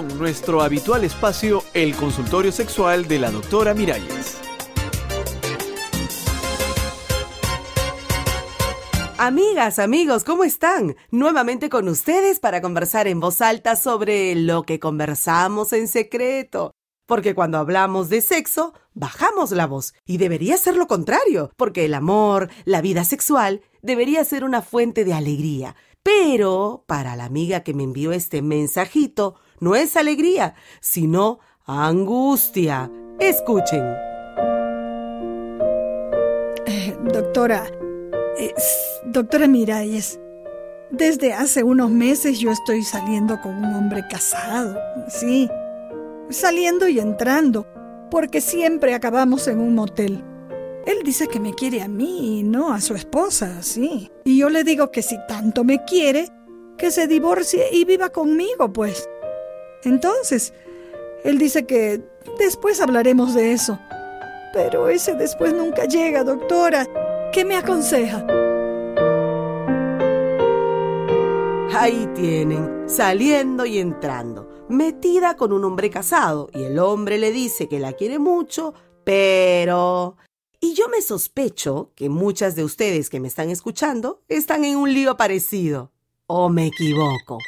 Nuestro habitual espacio, el consultorio sexual de la doctora Miralles. Amigas, amigos, ¿cómo están? Nuevamente con ustedes para conversar en voz alta sobre lo que conversamos en secreto. Porque cuando hablamos de sexo, bajamos la voz. Y debería ser lo contrario, porque el amor, la vida sexual, debería ser una fuente de alegría. Pero, para la amiga que me envió este mensajito, no es alegría, sino angustia. Escuchen. Eh, doctora, doctora Miralles, desde hace unos meses yo estoy saliendo con un hombre casado, sí, saliendo y entrando, porque siempre acabamos en un motel. Él dice que me quiere a mí y no a su esposa, sí. Y yo le digo que si tanto me quiere, que se divorcie y viva conmigo, pues. Entonces, él dice que después hablaremos de eso. Pero ese después nunca llega, doctora. ¿Qué me aconseja? Ahí tienen, saliendo y entrando, metida con un hombre casado, y el hombre le dice que la quiere mucho, pero... Y yo me sospecho que muchas de ustedes que me están escuchando están en un lío parecido. ¿O me equivoco?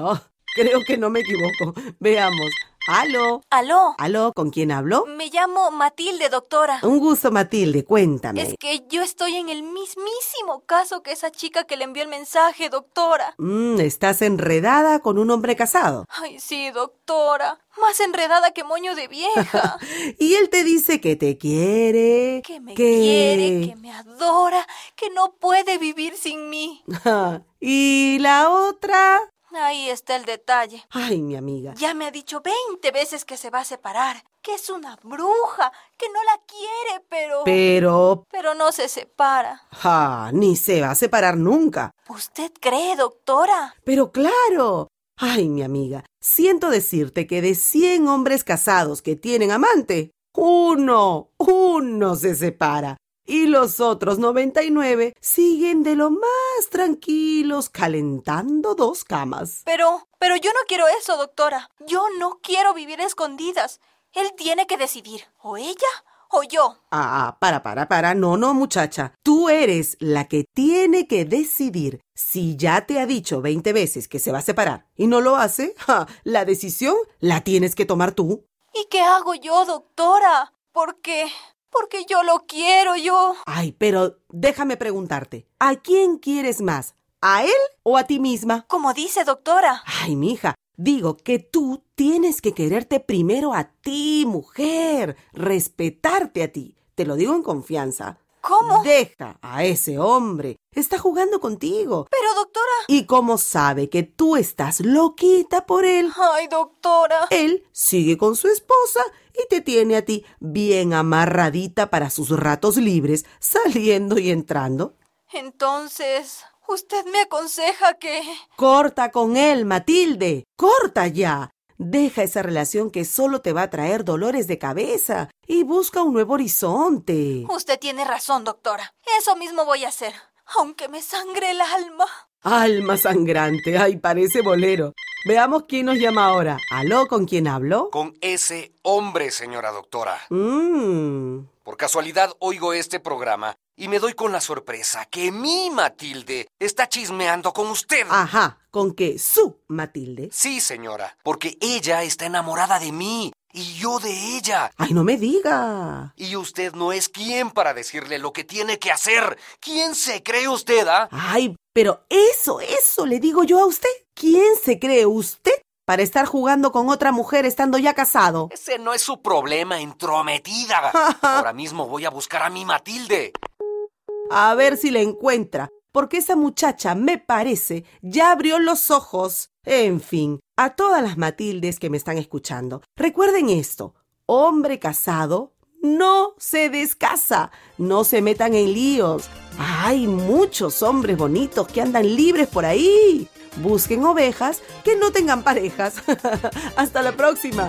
Oh, creo que no me equivoco. Veamos. Aló. Aló. Aló, ¿con quién hablo? Me llamo Matilde, doctora. Un gusto, Matilde, cuéntame. Es que yo estoy en el mismísimo caso que esa chica que le envió el mensaje, doctora. Mm, ¿Estás enredada con un hombre casado? Ay, sí, doctora. Más enredada que moño de vieja. y él te dice que te quiere. Que me quiere, que me adora, que no puede vivir sin mí. ¿Y la otra? Ahí está el detalle. Ay, mi amiga. Ya me ha dicho veinte veces que se va a separar, que es una bruja, que no la quiere, pero... Pero... Pero no se separa. Ah, ni se va a separar nunca. ¿Usted cree, doctora? Pero claro. Ay, mi amiga, siento decirte que de cien hombres casados que tienen amante, uno, uno se separa y los otros 99 siguen de lo más tranquilos calentando dos camas. Pero, pero yo no quiero eso, doctora. Yo no quiero vivir escondidas. Él tiene que decidir, o ella o yo. Ah, para, para, para. No, no, muchacha. Tú eres la que tiene que decidir. Si ya te ha dicho 20 veces que se va a separar y no lo hace, la decisión la tienes que tomar tú. ¿Y qué hago yo, doctora? Porque porque yo lo quiero, yo. Ay, pero déjame preguntarte, ¿a quién quieres más? ¿A él o a ti misma? Como dice, doctora. Ay, mija, digo que tú tienes que quererte primero a ti, mujer, respetarte a ti. Te lo digo en confianza. ¿Cómo? Deja a ese hombre. Está jugando contigo. Pero, doctora. ¿Y cómo sabe que tú estás loquita por él? Ay, doctora. Él sigue con su esposa y te tiene a ti bien amarradita para sus ratos libres, saliendo y entrando. Entonces, usted me aconseja que... Corta con él, Matilde. Corta ya. Deja esa relación que solo te va a traer dolores de cabeza y busca un nuevo horizonte. Usted tiene razón, doctora. Eso mismo voy a hacer, aunque me sangre el alma. Alma sangrante. Ay, parece bolero. Veamos quién nos llama ahora. ¿Aló? ¿Con quién hablo? Con ese hombre, señora doctora. Mmm. Por casualidad oigo este programa y me doy con la sorpresa que mi Matilde está chismeando con usted. Ajá, ¿con qué? ¿Su Matilde? Sí, señora, porque ella está enamorada de mí y yo de ella. Ay, no me diga. Y usted no es quien para decirle lo que tiene que hacer. ¿Quién se cree usted, ah? Ay, pero eso, eso le digo yo a usted. ¿Quién se cree usted para estar jugando con otra mujer estando ya casado? Ese no es su problema, entrometida. Ahora mismo voy a buscar a mi Matilde. A ver si la encuentra, porque esa muchacha, me parece, ya abrió los ojos. En fin, a todas las Matildes que me están escuchando, recuerden esto. Hombre casado no se descasa, no se metan en líos. Hay muchos hombres bonitos que andan libres por ahí. Busquen ovejas que no tengan parejas. Hasta la próxima.